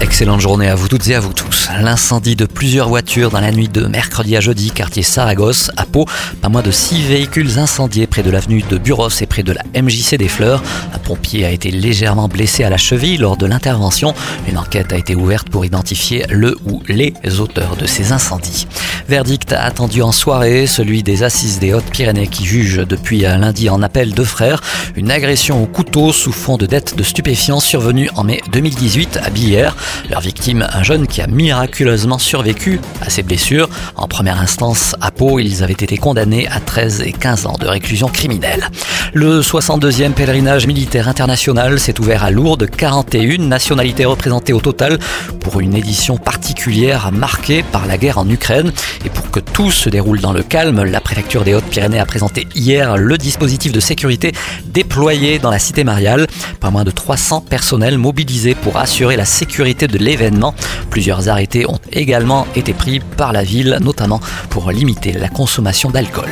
Excellente journée à vous toutes et à vous tous. L'incendie de plusieurs voitures dans la nuit de mercredi à jeudi, quartier Saragosse, à Pau. Pas moins de six véhicules incendiés près de l'avenue de Buros et près de la MJC des Fleurs. Un pompier a été légèrement blessé à la cheville lors de l'intervention. Une enquête a été ouverte pour identifier le ou les auteurs de ces incendies. Verdict attendu en soirée, celui des assises des Hautes-Pyrénées qui jugent depuis lundi en appel deux frères une agression au couteau sous fond de dette de stupéfiants survenue en mai 2018 à Billère. Leur victime, un jeune qui a miraculeusement survécu à ses blessures. En première instance, à Pau, ils avaient été condamnés à 13 et 15 ans de réclusion criminelle. Le 62e pèlerinage militaire international s'est ouvert à Lourdes, 41 nationalités représentées au total pour une édition particulière marquée par la guerre en Ukraine. Et pour que tout se déroule dans le calme, la préfecture des Hautes-Pyrénées a présenté hier le dispositif de sécurité déployé dans la cité mariale. Pas moins de 300 personnels mobilisés pour assurer la sécurité de l'événement. Plusieurs arrêtés ont également été pris par la ville, notamment pour limiter la consommation d'alcool.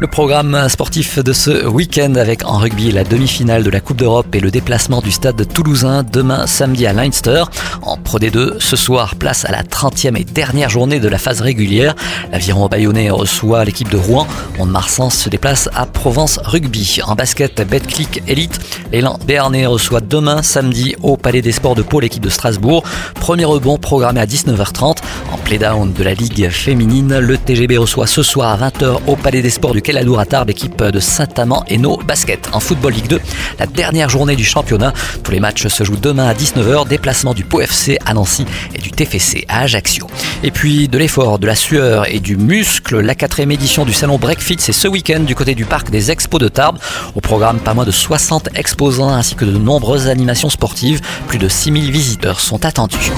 Le programme sportif de ce week-end avec en rugby la demi-finale de la Coupe d'Europe et le déplacement du stade toulousain demain samedi à Leinster. En Pro D2, ce soir, place à la 30e et dernière journée de la phase régulière. L'aviron bayonnais reçoit l'équipe de Rouen. Mont-de-Marsan se déplace à Provence Rugby. En basket, Betclic Elite, l'élan béarnais reçoit demain samedi au Palais des Sports de Pau l'équipe de Strasbourg. Premier rebond programmé à 19h30. En play-down de la Ligue féminine, le TGB reçoit ce soir à 20h au Palais des Sports du Keladour à Tarbes, équipe de Saint-Amand et nos Basket. En Football Ligue 2, la dernière journée du championnat. Tous les matchs se jouent demain à 19h. Déplacement du Pau FC à Nancy et du TFC à Ajaccio. Et puis de l'effort, de la sueur et du muscle, la quatrième édition du salon Breakfit, c'est ce week-end du côté du parc des Expos de Tarbes. Au programme, pas moins de 60 exposants ainsi que de nombreuses animations sportives. Plus de 6000 visiteurs sont attendus.